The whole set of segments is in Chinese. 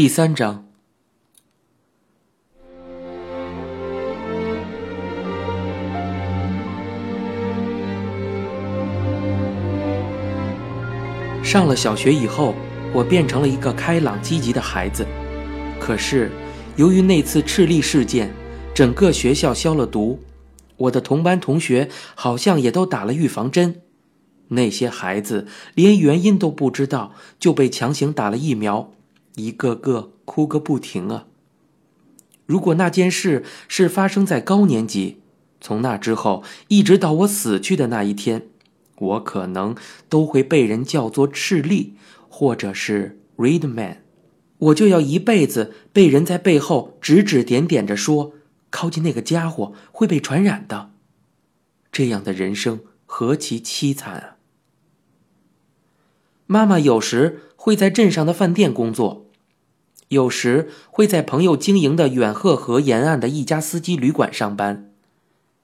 第三章。上了小学以后，我变成了一个开朗积极的孩子。可是，由于那次赤力事件，整个学校消了毒，我的同班同学好像也都打了预防针。那些孩子连原因都不知道，就被强行打了疫苗，一个个哭个不停啊！如果那件事是发生在高年级，从那之后一直到我死去的那一天，我可能都会被人叫做赤力，或者是 Red Man，我就要一辈子被人在背后指指点点着说，靠近那个家伙会被传染的。这样的人生何其凄惨啊！妈妈有时会在镇上的饭店工作，有时会在朋友经营的远鹤河沿岸的一家司机旅馆上班。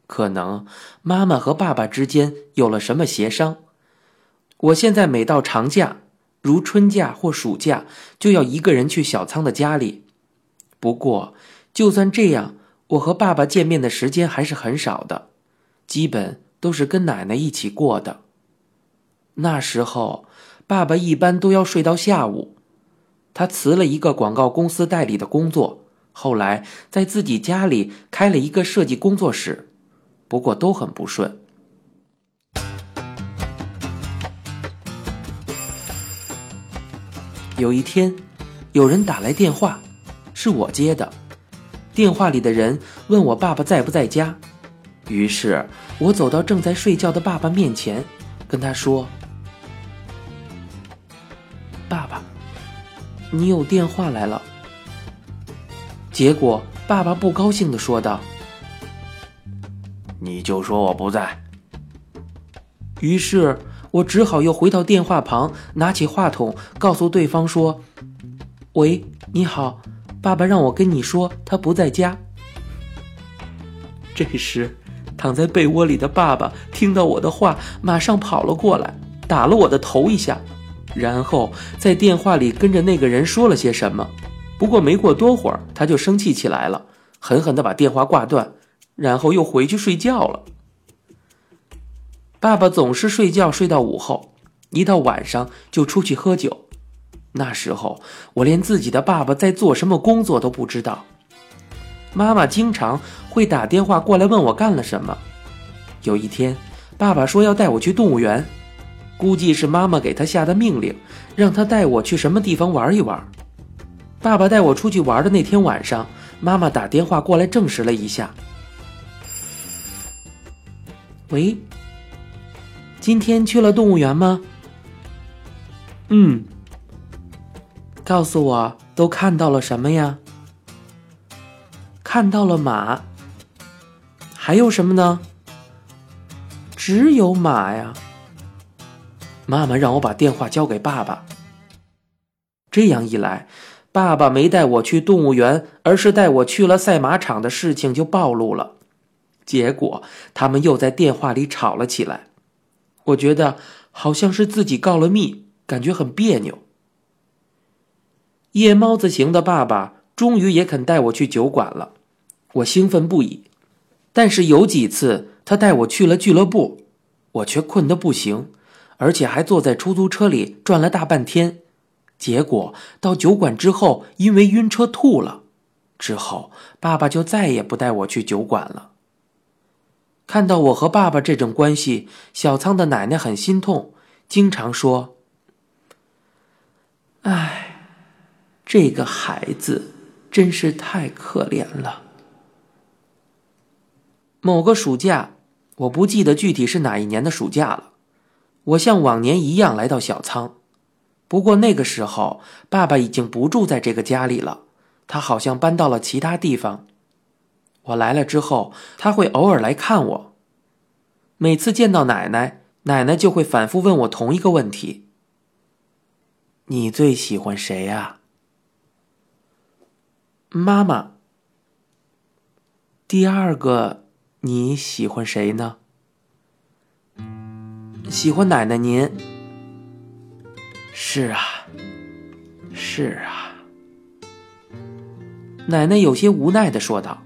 可能妈妈和爸爸之间有了什么协商。我现在每到长假，如春假或暑假，就要一个人去小仓的家里。不过，就算这样，我和爸爸见面的时间还是很少的，基本都是跟奶奶一起过的。那时候。爸爸一般都要睡到下午，他辞了一个广告公司代理的工作，后来在自己家里开了一个设计工作室，不过都很不顺。有一天，有人打来电话，是我接的。电话里的人问我爸爸在不在家，于是我走到正在睡觉的爸爸面前，跟他说。爸爸你有电话来了，结果爸爸不高兴的说道：“你就说我不在。”于是我只好又回到电话旁，拿起话筒告诉对方说：“喂，你好，爸爸让我跟你说他不在家。”这时，躺在被窝里的爸爸听到我的话，马上跑了过来，打了我的头一下。然后在电话里跟着那个人说了些什么，不过没过多会儿，他就生气起来了，狠狠地把电话挂断，然后又回去睡觉了。爸爸总是睡觉睡到午后，一到晚上就出去喝酒。那时候我连自己的爸爸在做什么工作都不知道。妈妈经常会打电话过来问我干了什么。有一天，爸爸说要带我去动物园。估计是妈妈给他下的命令，让他带我去什么地方玩一玩。爸爸带我出去玩的那天晚上，妈妈打电话过来证实了一下。喂，今天去了动物园吗？嗯。告诉我都看到了什么呀？看到了马。还有什么呢？只有马呀。妈妈让我把电话交给爸爸。这样一来，爸爸没带我去动物园，而是带我去了赛马场的事情就暴露了。结果他们又在电话里吵了起来。我觉得好像是自己告了密，感觉很别扭。夜猫子型的爸爸终于也肯带我去酒馆了，我兴奋不已。但是有几次他带我去了俱乐部，我却困得不行。而且还坐在出租车里转了大半天，结果到酒馆之后，因为晕车吐了。之后，爸爸就再也不带我去酒馆了。看到我和爸爸这种关系，小仓的奶奶很心痛，经常说：“哎，这个孩子真是太可怜了。”某个暑假，我不记得具体是哪一年的暑假了。我像往年一样来到小仓，不过那个时候爸爸已经不住在这个家里了，他好像搬到了其他地方。我来了之后，他会偶尔来看我。每次见到奶奶，奶奶就会反复问我同一个问题：“你最喜欢谁呀？”妈妈。第二个，你喜欢谁呢？喜欢奶奶您。是啊，是啊。奶奶有些无奈的说道：“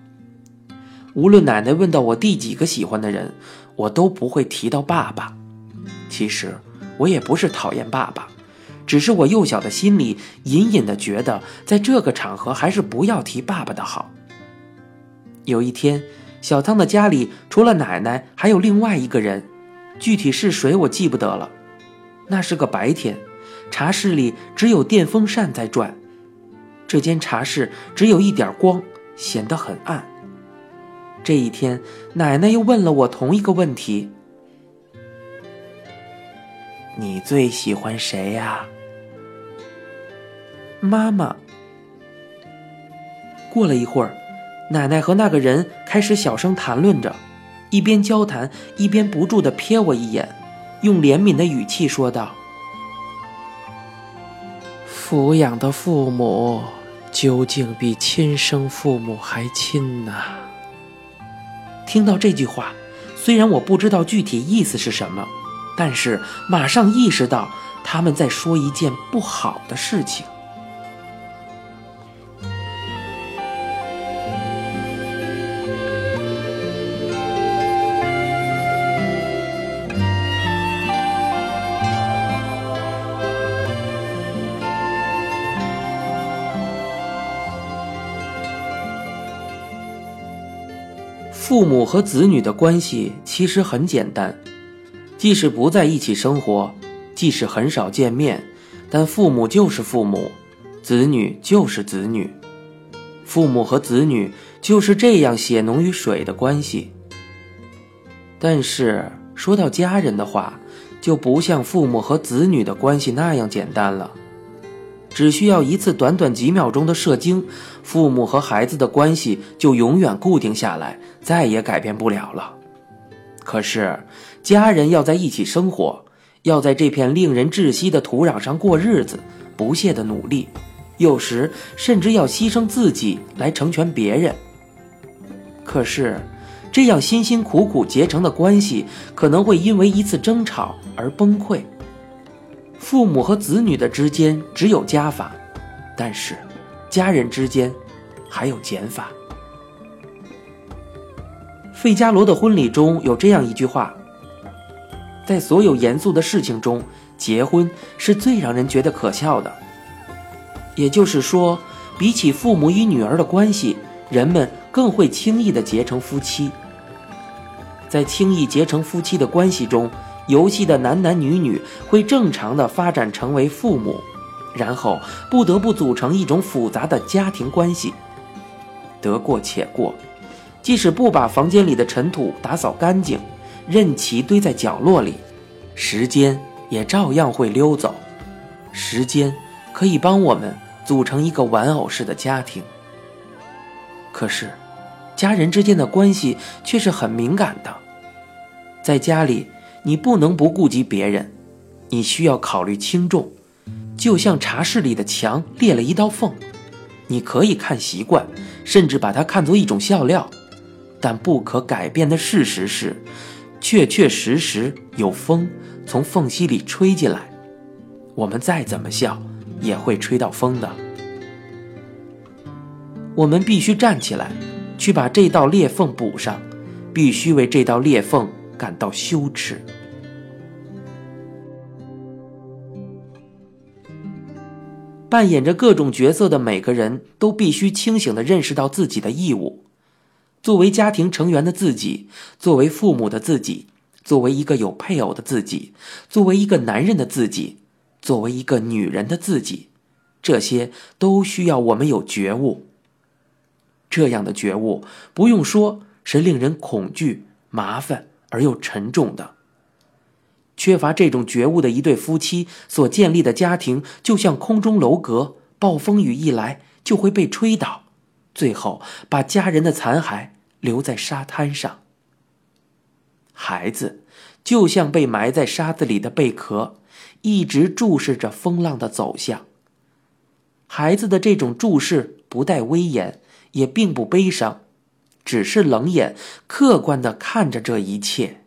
无论奶奶问到我第几个喜欢的人，我都不会提到爸爸。其实我也不是讨厌爸爸，只是我幼小的心里隐隐的觉得，在这个场合还是不要提爸爸的好。”有一天，小汤的家里除了奶奶，还有另外一个人，具体是谁我记不得了。那是个白天，茶室里只有电风扇在转。这间茶室只有一点光，显得很暗。这一天，奶奶又问了我同一个问题：“你最喜欢谁呀？”妈妈。过了一会儿，奶奶和那个人开始小声谈论着，一边交谈一边不住的瞥我一眼，用怜悯的语气说道：“抚养的父母。”究竟比亲生父母还亲呢！听到这句话，虽然我不知道具体意思是什么，但是马上意识到他们在说一件不好的事情。父母和子女的关系其实很简单，即使不在一起生活，即使很少见面，但父母就是父母，子女就是子女，父母和子女就是这样血浓于水的关系。但是说到家人的话，就不像父母和子女的关系那样简单了。只需要一次短短几秒钟的射精，父母和孩子的关系就永远固定下来，再也改变不了了。可是，家人要在一起生活，要在这片令人窒息的土壤上过日子，不懈的努力，有时甚至要牺牲自己来成全别人。可是，这样辛辛苦苦结成的关系，可能会因为一次争吵而崩溃。父母和子女的之间只有加法，但是家人之间还有减法。费加罗的婚礼中有这样一句话：在所有严肃的事情中，结婚是最让人觉得可笑的。也就是说，比起父母与女儿的关系，人们更会轻易的结成夫妻。在轻易结成夫妻的关系中。游戏的男男女女会正常的发展成为父母，然后不得不组成一种复杂的家庭关系。得过且过，即使不把房间里的尘土打扫干净，任其堆在角落里，时间也照样会溜走。时间可以帮我们组成一个玩偶式的家庭。可是，家人之间的关系却是很敏感的，在家里。你不能不顾及别人，你需要考虑轻重。就像茶室里的墙裂了一道缝，你可以看习惯，甚至把它看作一种笑料。但不可改变的事实是，确确实实有风从缝隙里吹进来。我们再怎么笑，也会吹到风的。我们必须站起来，去把这道裂缝补上，必须为这道裂缝。感到羞耻。扮演着各种角色的每个人都必须清醒的认识到自己的义务。作为家庭成员的自己，作为父母的自己，作为一个有配偶的自己，作为一个男人的自己，作为一个女人的自己，这些都需要我们有觉悟。这样的觉悟，不用说，是令人恐惧、麻烦。而又沉重的，缺乏这种觉悟的一对夫妻所建立的家庭，就像空中楼阁，暴风雨一来就会被吹倒，最后把家人的残骸留在沙滩上。孩子就像被埋在沙子里的贝壳，一直注视着风浪的走向。孩子的这种注视不带威严，也并不悲伤。只是冷眼、客观的看着这一切。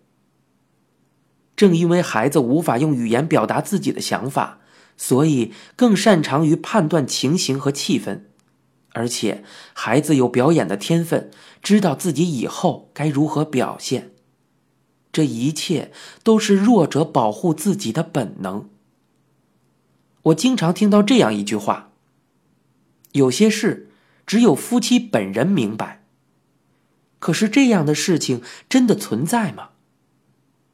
正因为孩子无法用语言表达自己的想法，所以更擅长于判断情形和气氛。而且孩子有表演的天分，知道自己以后该如何表现。这一切都是弱者保护自己的本能。我经常听到这样一句话：有些事只有夫妻本人明白。可是这样的事情真的存在吗？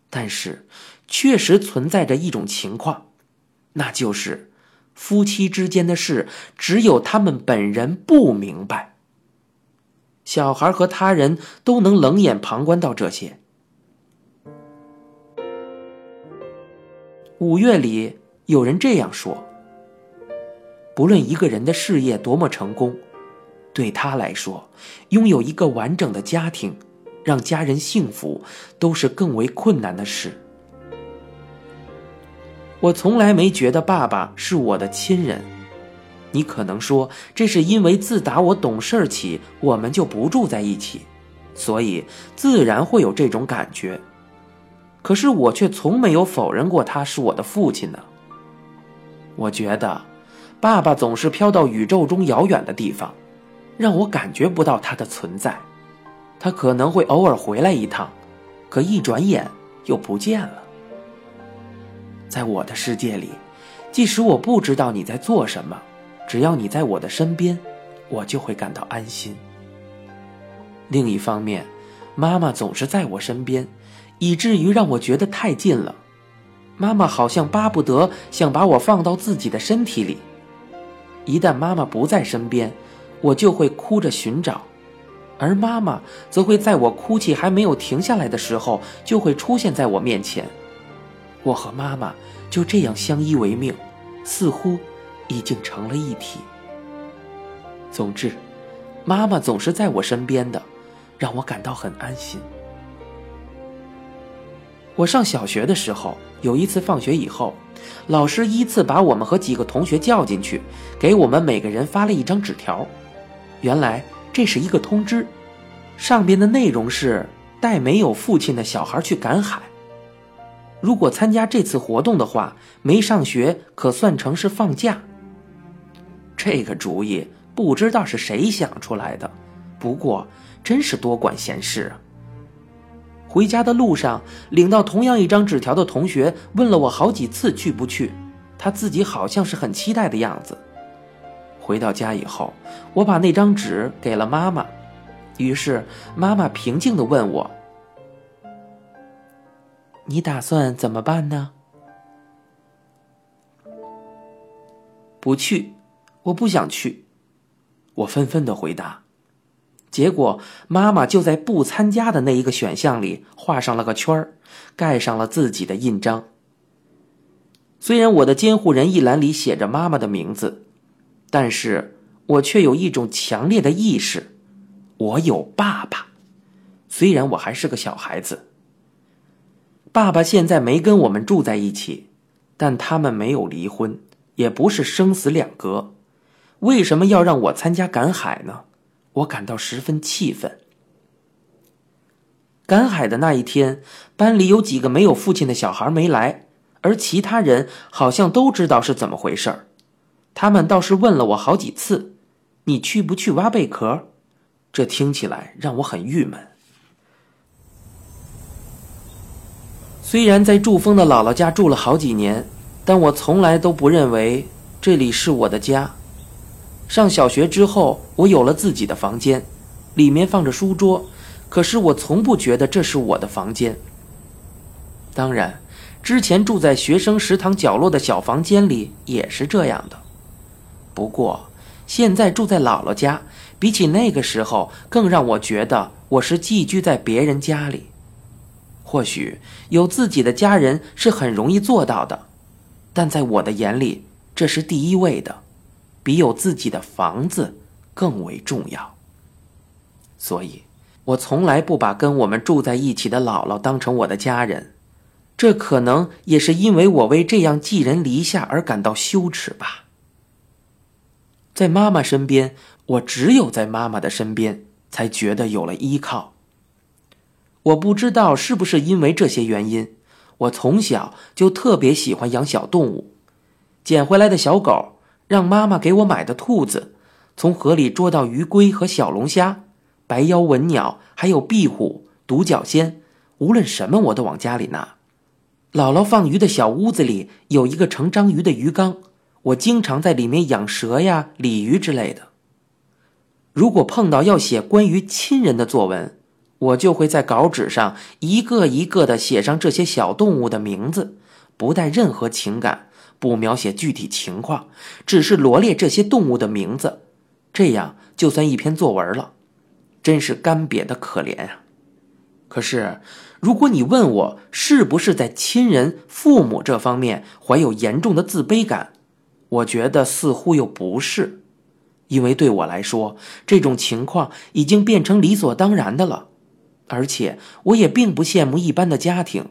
但是，确实存在着一种情况，那就是夫妻之间的事只有他们本人不明白。小孩和他人都能冷眼旁观到这些。五月里，有人这样说：不论一个人的事业多么成功，对他来说，拥有一个完整的家庭，让家人幸福，都是更为困难的事。我从来没觉得爸爸是我的亲人。你可能说，这是因为自打我懂事起，我们就不住在一起，所以自然会有这种感觉。可是我却从没有否认过他是我的父亲呢。我觉得，爸爸总是飘到宇宙中遥远的地方，让我感觉不到他的存在。他可能会偶尔回来一趟，可一转眼又不见了。在我的世界里，即使我不知道你在做什么，只要你在我的身边，我就会感到安心。另一方面，妈妈总是在我身边。以至于让我觉得太近了，妈妈好像巴不得想把我放到自己的身体里。一旦妈妈不在身边，我就会哭着寻找，而妈妈则会在我哭泣还没有停下来的时候，就会出现在我面前。我和妈妈就这样相依为命，似乎已经成了一体。总之，妈妈总是在我身边的，让我感到很安心。我上小学的时候，有一次放学以后，老师依次把我们和几个同学叫进去，给我们每个人发了一张纸条。原来这是一个通知，上边的内容是带没有父亲的小孩去赶海。如果参加这次活动的话，没上学可算成是放假。这个主意不知道是谁想出来的，不过真是多管闲事啊。回家的路上，领到同样一张纸条的同学问了我好几次去不去，他自己好像是很期待的样子。回到家以后，我把那张纸给了妈妈，于是妈妈平静的问我：“你打算怎么办呢？”不去，我不想去。我纷纷的回答。结果，妈妈就在不参加的那一个选项里画上了个圈儿，盖上了自己的印章。虽然我的监护人一栏里写着妈妈的名字，但是我却有一种强烈的意识：我有爸爸。虽然我还是个小孩子，爸爸现在没跟我们住在一起，但他们没有离婚，也不是生死两隔。为什么要让我参加赶海呢？我感到十分气愤。赶海的那一天，班里有几个没有父亲的小孩没来，而其他人好像都知道是怎么回事儿。他们倒是问了我好几次：“你去不去挖贝壳？”这听起来让我很郁闷。虽然在祝峰的姥姥家住了好几年，但我从来都不认为这里是我的家。上小学之后，我有了自己的房间，里面放着书桌，可是我从不觉得这是我的房间。当然，之前住在学生食堂角落的小房间里也是这样的。不过，现在住在姥姥家，比起那个时候，更让我觉得我是寄居在别人家里。或许有自己的家人是很容易做到的，但在我的眼里，这是第一位的。比有自己的房子更为重要，所以，我从来不把跟我们住在一起的姥姥当成我的家人。这可能也是因为我为这样寄人篱下而感到羞耻吧。在妈妈身边，我只有在妈妈的身边才觉得有了依靠。我不知道是不是因为这些原因，我从小就特别喜欢养小动物，捡回来的小狗。让妈妈给我买的兔子，从河里捉到鱼龟和小龙虾、白腰文鸟，还有壁虎、独角仙，无论什么我都往家里拿。姥姥放鱼的小屋子里有一个盛章鱼的鱼缸，我经常在里面养蛇呀、鲤鱼之类的。如果碰到要写关于亲人的作文，我就会在稿纸上一个一个的写上这些小动物的名字，不带任何情感，不描写具体情况，只是罗列这些动物的名字，这样就算一篇作文了。真是干瘪的可怜呀！可是。如果你问我是不是在亲人、父母这方面怀有严重的自卑感，我觉得似乎又不是，因为对我来说，这种情况已经变成理所当然的了。而且，我也并不羡慕一般的家庭，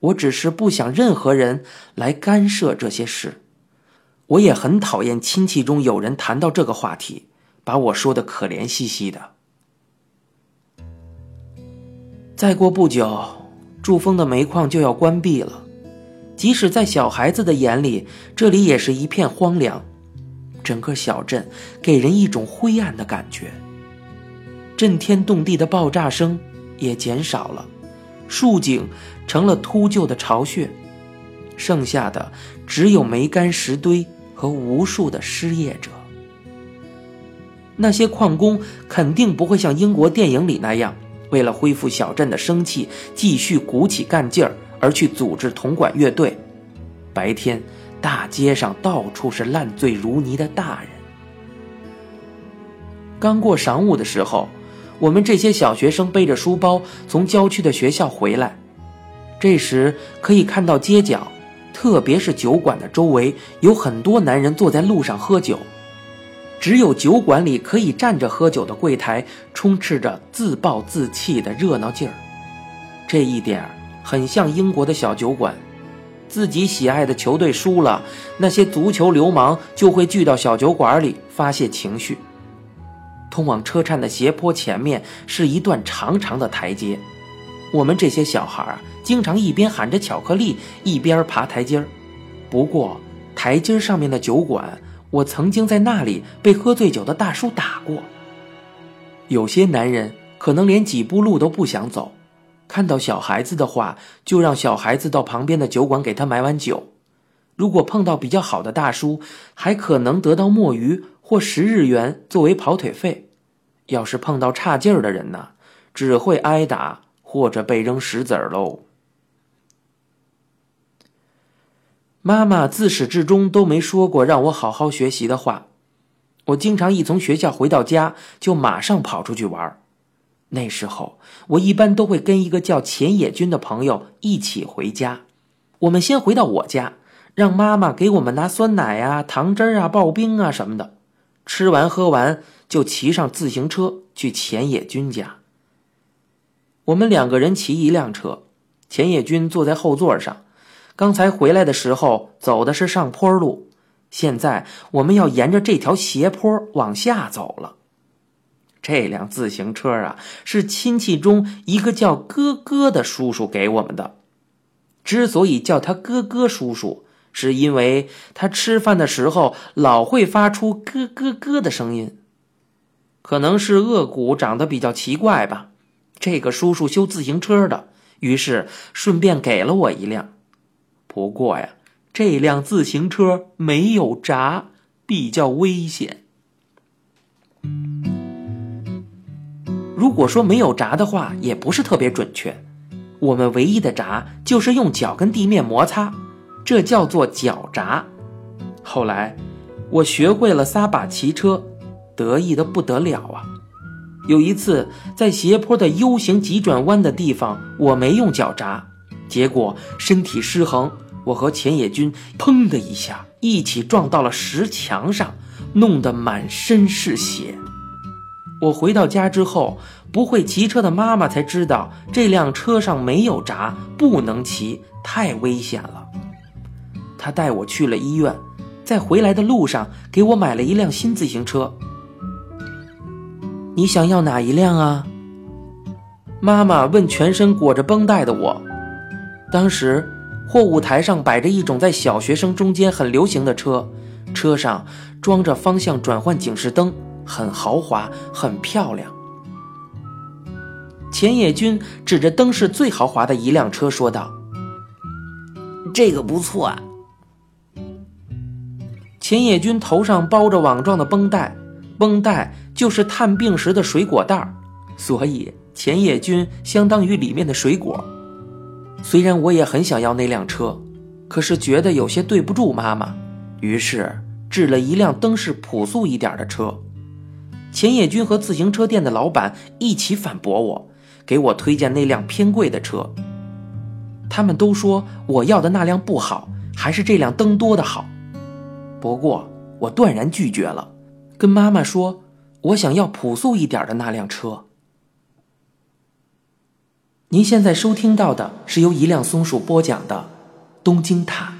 我只是不想任何人来干涉这些事。我也很讨厌亲戚中有人谈到这个话题，把我说的可怜兮兮的。再过不久，祝峰的煤矿就要关闭了。即使在小孩子的眼里，这里也是一片荒凉。整个小镇给人一种灰暗的感觉。震天动地的爆炸声也减少了，树井成了秃鹫的巢穴，剩下的只有煤干石堆和无数的失业者。那些矿工肯定不会像英国电影里那样。为了恢复小镇的生气，继续鼓起干劲儿，而去组织铜管乐队。白天，大街上到处是烂醉如泥的大人。刚过晌午的时候，我们这些小学生背着书包从郊区的学校回来。这时可以看到街角，特别是酒馆的周围，有很多男人坐在路上喝酒。只有酒馆里可以站着喝酒的柜台，充斥着自暴自弃的热闹劲儿。这一点很像英国的小酒馆，自己喜爱的球队输了，那些足球流氓就会聚到小酒馆里发泄情绪。通往车站的斜坡前面是一段长长的台阶，我们这些小孩啊，经常一边喊着巧克力，一边爬台阶。不过，台阶上面的酒馆。我曾经在那里被喝醉酒的大叔打过。有些男人可能连几步路都不想走，看到小孩子的话，就让小孩子到旁边的酒馆给他买碗酒。如果碰到比较好的大叔，还可能得到墨鱼或十日元作为跑腿费。要是碰到差劲儿的人呢，只会挨打或者被扔石子儿喽。妈妈自始至终都没说过让我好好学习的话。我经常一从学校回到家，就马上跑出去玩儿。那时候，我一般都会跟一个叫钱野君的朋友一起回家。我们先回到我家，让妈妈给我们拿酸奶啊、糖汁啊、刨冰啊什么的。吃完喝完，就骑上自行车去钱野君家。我们两个人骑一辆车，钱野君坐在后座上。刚才回来的时候走的是上坡路，现在我们要沿着这条斜坡往下走了。这辆自行车啊，是亲戚中一个叫哥哥的叔叔给我们的。之所以叫他哥哥叔叔，是因为他吃饭的时候老会发出咯咯咯的声音，可能是颚骨长得比较奇怪吧。这个叔叔修自行车的，于是顺便给了我一辆。不过呀，这辆自行车没有闸，比较危险。如果说没有闸的话，也不是特别准确。我们唯一的闸就是用脚跟地面摩擦，这叫做脚闸。后来我学会了撒把骑车，得意的不得了啊！有一次在斜坡的 U 型急转弯的地方，我没用脚闸，结果身体失衡。我和钱野君砰的一下一起撞到了石墙上，弄得满身是血。我回到家之后，不会骑车的妈妈才知道这辆车上没有闸，不能骑，太危险了。她带我去了医院，在回来的路上给我买了一辆新自行车。你想要哪一辆啊？妈妈问全身裹着绷带的我，当时。货物台上摆着一种在小学生中间很流行的车，车上装着方向转换警示灯，很豪华，很漂亮。钱野君指着灯饰最豪华的一辆车说道：“这个不错啊。”钱野君头上包着网状的绷带，绷带就是探病时的水果袋儿所以钱野君相当于里面的水果。虽然我也很想要那辆车，可是觉得有些对不住妈妈，于是指了一辆灯饰朴素一点的车。钱野君和自行车店的老板一起反驳我。给我推荐那辆偏贵的车。他们都说我要的那辆不好，还是这辆灯多的好。不过我断然拒绝了，跟妈妈说我想要朴素一点的那辆车。您现在收听到的是由一辆松鼠播讲的《东京塔》。